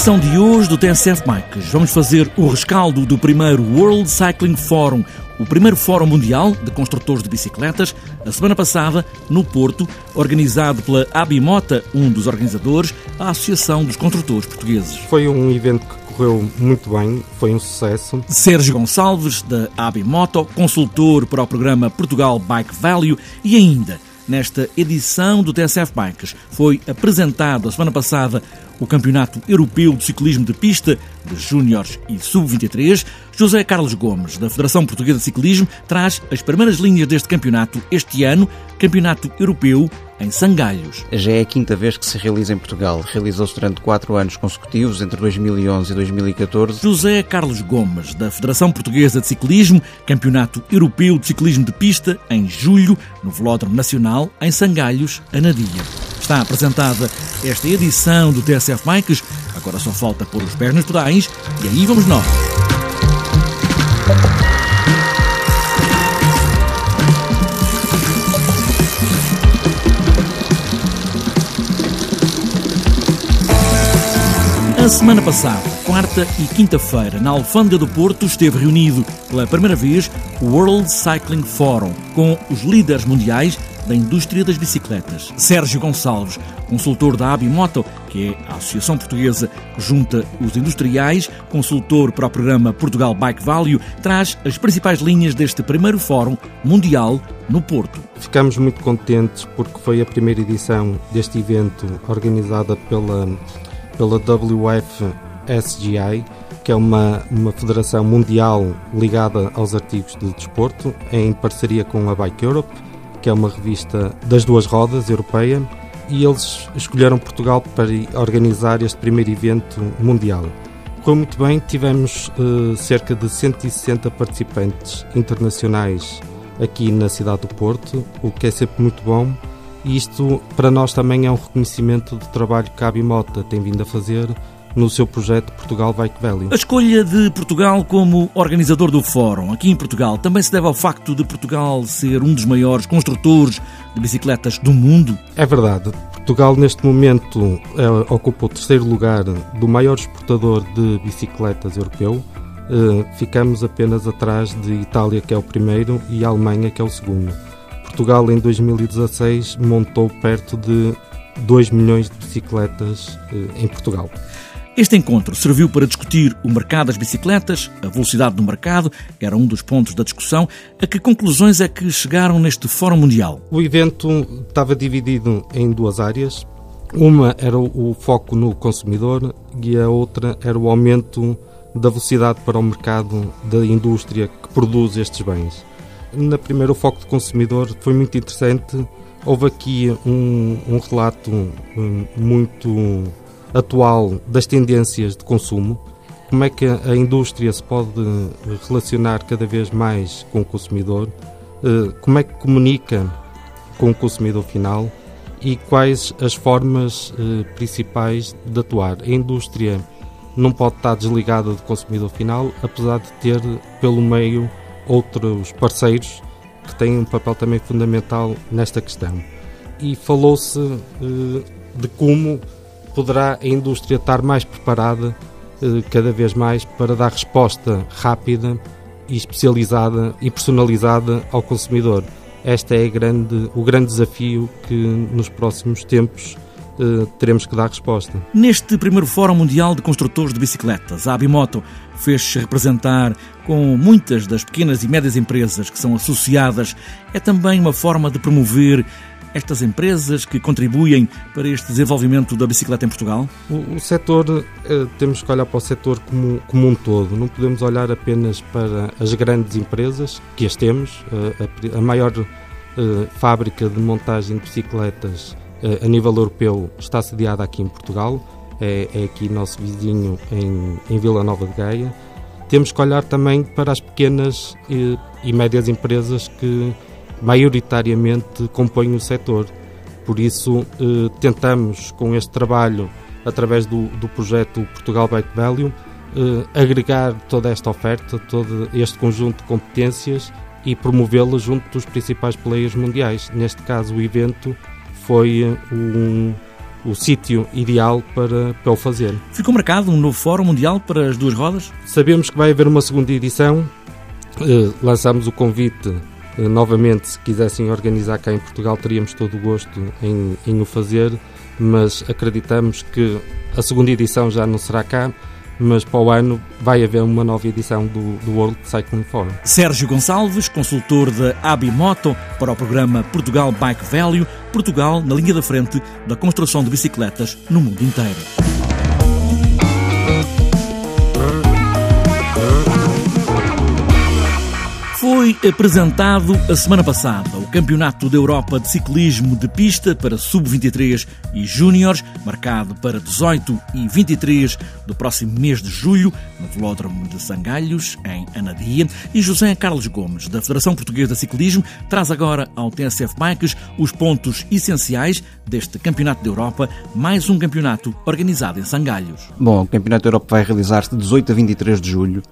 edição de hoje do TSF Bikes, vamos fazer o rescaldo do primeiro World Cycling Forum, o primeiro Fórum Mundial de Construtores de Bicicletas, a semana passada, no Porto, organizado pela Abimota, um dos organizadores, a Associação dos Construtores Portugueses. Foi um evento que correu muito bem, foi um sucesso. Sérgio Gonçalves, da Abimoto, consultor para o programa Portugal Bike Value e ainda nesta edição do TSF Bikes. Foi apresentado a semana passada o Campeonato Europeu de Ciclismo de Pista de Júniores e Sub-23. José Carlos Gomes, da Federação Portuguesa de Ciclismo, traz as primeiras linhas deste campeonato este ano, Campeonato Europeu em Sangalhos. Já é a quinta vez que se realiza em Portugal. Realizou-se durante quatro anos consecutivos, entre 2011 e 2014. José Carlos Gomes, da Federação Portuguesa de Ciclismo, Campeonato Europeu de Ciclismo de Pista, em julho, no Velódromo Nacional, em Sangalhos, Anadia. Está apresentada esta edição do TSF Bikes. Agora só falta pôr os pés nos pedais e aí vamos nós. A semana passada, quarta e quinta-feira, na Alfândega do Porto, esteve reunido pela primeira vez o World Cycling Forum, com os líderes mundiais da indústria das bicicletas. Sérgio Gonçalves, consultor da Abimoto, que é a associação portuguesa que junta os industriais, consultor para o programa Portugal Bike Value, traz as principais linhas deste primeiro fórum mundial no Porto. Ficamos muito contentes porque foi a primeira edição deste evento organizada pela pela WFSGI, que é uma, uma federação mundial ligada aos artigos de desporto, em parceria com a Bike Europe, que é uma revista das duas rodas europeia, e eles escolheram Portugal para organizar este primeiro evento mundial. Correu muito bem, tivemos uh, cerca de 160 participantes internacionais aqui na cidade do Porto, o que é sempre muito bom e isto para nós também é um reconhecimento do trabalho que a Abimota tem vindo a fazer no seu projeto Portugal Bike Value. A escolha de Portugal como organizador do fórum aqui em Portugal também se deve ao facto de Portugal ser um dos maiores construtores de bicicletas do mundo? É verdade. Portugal neste momento é, ocupa o terceiro lugar do maior exportador de bicicletas europeu. Uh, ficamos apenas atrás de Itália, que é o primeiro, e Alemanha, que é o segundo. Portugal em 2016 montou perto de 2 milhões de bicicletas eh, em Portugal. Este encontro serviu para discutir o mercado das bicicletas, a velocidade do mercado, era um dos pontos da discussão. A que conclusões é que chegaram neste Fórum Mundial? O evento estava dividido em duas áreas. Uma era o foco no consumidor e a outra era o aumento da velocidade para o mercado da indústria que produz estes bens. Na primeira, o foco do consumidor foi muito interessante. Houve aqui um, um relato muito atual das tendências de consumo, como é que a indústria se pode relacionar cada vez mais com o consumidor, eh, como é que comunica com o consumidor final e quais as formas eh, principais de atuar. A indústria não pode estar desligada do consumidor final, apesar de ter pelo meio outros parceiros que têm um papel também fundamental nesta questão. E falou-se eh, de como poderá a indústria estar mais preparada eh, cada vez mais para dar resposta rápida e especializada e personalizada ao consumidor. Este é grande, o grande desafio que nos próximos tempos eh, teremos que dar resposta. Neste primeiro Fórum Mundial de Construtores de Bicicletas, a Abimoto fez-se representar com muitas das pequenas e médias empresas que são associadas. É também uma forma de promover estas empresas que contribuem para este desenvolvimento da bicicleta em Portugal? O, o setor, eh, temos que olhar para o setor como, como um todo, não podemos olhar apenas para as grandes empresas, que as temos, eh, a, a maior eh, fábrica de montagem de bicicletas a nível europeu está sediada aqui em Portugal, é, é aqui nosso vizinho em, em, Vila Nova de Gaia. Temos que olhar também para as pequenas e, e médias empresas que maioritariamente compõem o setor. Por isso, eh, tentamos, com este trabalho, através do, do projeto Portugal Bike Value, eh, agregar toda esta oferta, todo este conjunto de competências e promovê-la junto dos principais players mundiais. Neste caso, o evento foi um, o sítio ideal para, para o fazer. Ficou marcado um novo Fórum Mundial para as duas rodas? Sabemos que vai haver uma segunda edição. Uh, lançamos o convite uh, novamente. Se quisessem organizar cá em Portugal, teríamos todo o gosto em, em o fazer, mas acreditamos que a segunda edição já não será cá mas para o ano vai haver uma nova edição do, do World Cycling Forum. Sérgio Gonçalves, consultor da Abimoto para o programa Portugal Bike Value, Portugal na linha da frente da construção de bicicletas no mundo inteiro. Foi apresentado a semana passada o Campeonato da Europa de Ciclismo de Pista para Sub-23 e Júniores, marcado para 18 e 23 do próximo mês de julho, no Velódromo de Sangalhos, em Anadia. E José Carlos Gomes, da Federação Portuguesa de Ciclismo, traz agora ao TSF Bikes os pontos essenciais deste Campeonato da Europa, mais um campeonato organizado em Sangalhos. Bom, o Campeonato da Europa vai realizar-se de 18 a 23 de julho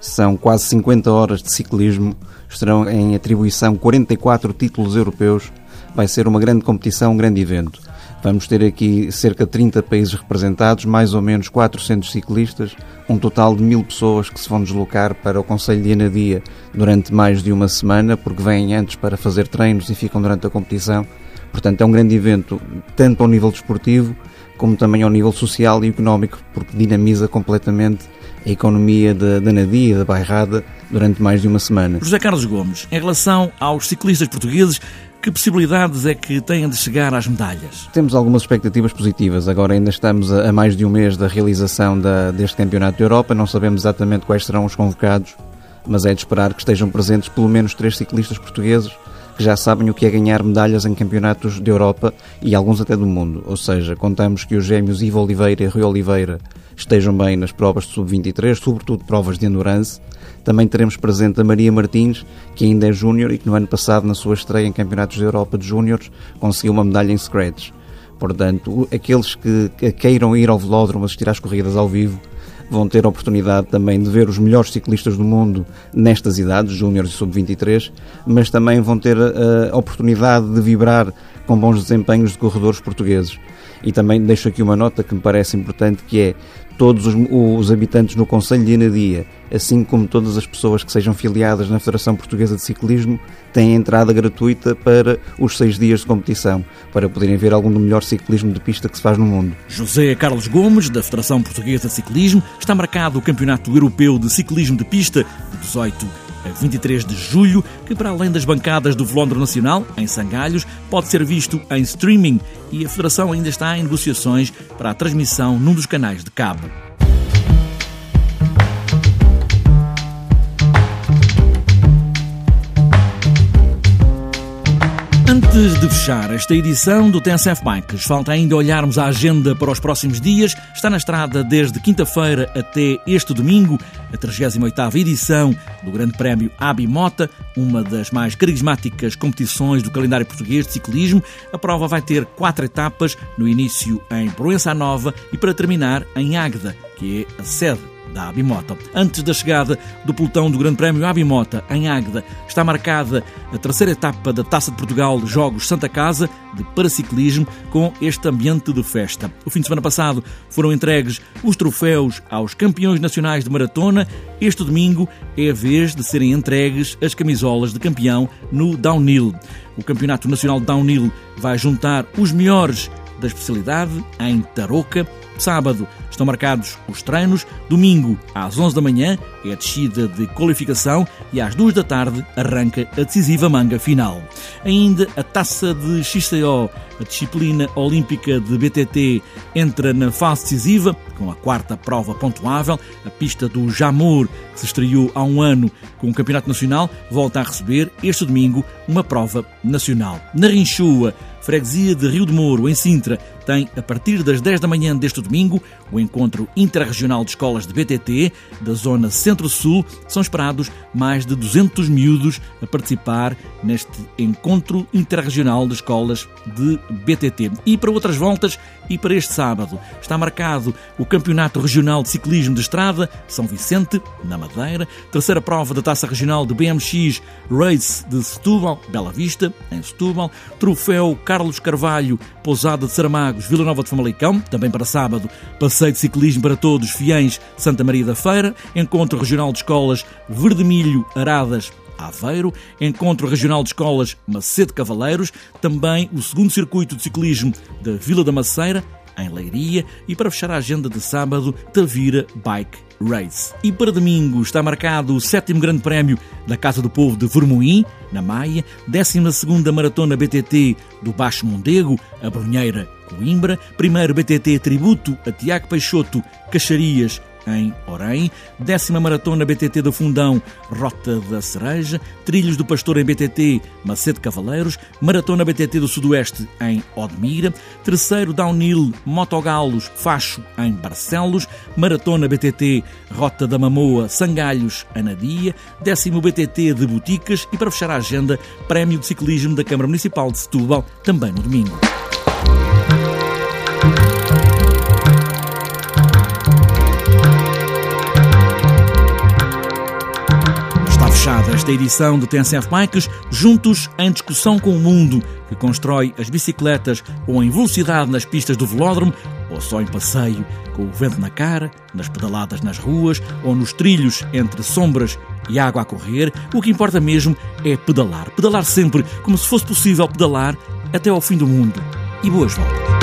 são quase 50 horas de ciclismo, estarão em atribuição 44 títulos europeus. Vai ser uma grande competição, um grande evento. Vamos ter aqui cerca de 30 países representados, mais ou menos 400 ciclistas, um total de mil pessoas que se vão deslocar para o Conselho de Anadia durante mais de uma semana, porque vêm antes para fazer treinos e ficam durante a competição. Portanto, é um grande evento, tanto ao nível desportivo, como também ao nível social e económico, porque dinamiza completamente a economia da, da Nadia e da Bairrada durante mais de uma semana. José Carlos Gomes, em relação aos ciclistas portugueses, que possibilidades é que têm de chegar às medalhas? Temos algumas expectativas positivas. Agora ainda estamos a mais de um mês da realização da, deste Campeonato da Europa. Não sabemos exatamente quais serão os convocados, mas é de esperar que estejam presentes pelo menos três ciclistas portugueses que já sabem o que é ganhar medalhas em campeonatos da Europa e alguns até do mundo. Ou seja, contamos que os gêmeos Ivo Oliveira e Rui Oliveira estejam bem nas provas de sub-23, sobretudo provas de endurance. Também teremos presente a Maria Martins, que ainda é júnior e que no ano passado, na sua estreia em campeonatos da Europa de júniores, conseguiu uma medalha em scratch. Portanto, aqueles que queiram ir ao velódromo assistir às corridas ao vivo vão ter a oportunidade também de ver os melhores ciclistas do mundo nestas idades, júniores e sub-23, mas também vão ter a oportunidade de vibrar com bons desempenhos de corredores portugueses. E também deixo aqui uma nota que me parece importante, que é todos os, os, habitantes no Conselho de Anadia, assim como todas as pessoas que sejam filiadas na Federação Portuguesa de Ciclismo, têm entrada gratuita para os seis dias de competição, para poderem ver algum do melhor ciclismo de pista que se faz no mundo. José Carlos Gomes, da Federação Portuguesa de Ciclismo, está marcado o Campeonato Europeu de Ciclismo de Pista de 18 a 23 de julho, que para além das bancadas do Velódromo Nacional, em Sangalhos, pode ser visto em streaming e a Federação ainda está em negociações para a transmissão num dos canais de cabo. Antes de fechar esta edição do TSF Bikes, falta ainda olharmos a agenda para os próximos dias. Está na estrada desde quinta-feira até este domingo, a 38ª edição do Grande Prémio Abimota, uma das mais carismáticas competições do calendário português de ciclismo. A prova vai ter quatro etapas, no início em Proença Nova e para terminar em Águeda, que é a sede da Abimota. Antes da chegada do pelotão do Grande Prémio Abimota, em Águeda, está marcada a terceira etapa da Taça de Portugal Jogos Santa Casa de Paraciclismo, com este ambiente de festa. O fim de semana passado foram entregues os troféus aos campeões nacionais de maratona. Este domingo é a vez de serem entregues as camisolas de campeão no Downhill. O Campeonato Nacional de Downhill vai juntar os melhores da especialidade em Tarouca. Sábado estão marcados os treinos. Domingo, às 11 da manhã, é a descida de qualificação e às 2 da tarde arranca a decisiva manga final. Ainda a taça de XCO, a disciplina olímpica de BTT, entra na fase decisiva, com a quarta prova pontuável. A pista do Jamur, que se estreou há um ano com o Campeonato Nacional, volta a receber este domingo uma prova nacional. Na Rinchua, freguesia de Rio de Moro, em Sintra, tem, a partir das 10 da manhã deste domingo, o encontro interregional de escolas de BTT da zona Centro-Sul. São esperados mais de 200 miúdos a participar neste encontro interregional de escolas de BTT. E para outras voltas, e para este sábado, está marcado o Campeonato Regional de Ciclismo de Estrada, São Vicente, na Madeira, terceira prova da Taça Regional de BMX Race de Setúbal, Bela Vista, em Setúbal, Troféu Carlos Carlos Carvalho, Pousada de Saramagos, Vila Nova de Famalicão, também para sábado, passeio de ciclismo para todos, Fiães, Santa Maria da Feira, encontro regional de escolas Verdemilho, Aradas, Aveiro, Encontro Regional de Escolas Macedo Cavaleiros, também o segundo circuito de ciclismo da Vila da Maceira, em Leiria, e para fechar a agenda de sábado, Tavira Bike Race. E para domingo está marcado o sétimo Grande Prémio da Casa do Povo de Vermoim, na Maia, 12 Maratona BTT do Baixo Mondego, a Brunheira, Coimbra, primeiro BTT Tributo a Tiago Peixoto, Caxarias, em Orem, décima maratona BTT do Fundão, Rota da Cereja, Trilhos do Pastor em BTT, Macedo Cavaleiros, maratona BTT do Sudoeste em Odmira, terceiro Downhill Motogalos Facho em Barcelos, maratona BTT Rota da Mamoa Sangalhos Anadia, décimo BTT de Boticas. E para fechar a agenda, Prémio de Ciclismo da Câmara Municipal de Setúbal, também no domingo. Fechada esta edição do TNCF Bikes, juntos em discussão com o mundo que constrói as bicicletas ou em velocidade nas pistas do velódromo, ou só em passeio com o vento na cara, nas pedaladas nas ruas ou nos trilhos entre sombras e água a correr. O que importa mesmo é pedalar. Pedalar sempre, como se fosse possível pedalar até ao fim do mundo. E boas voltas.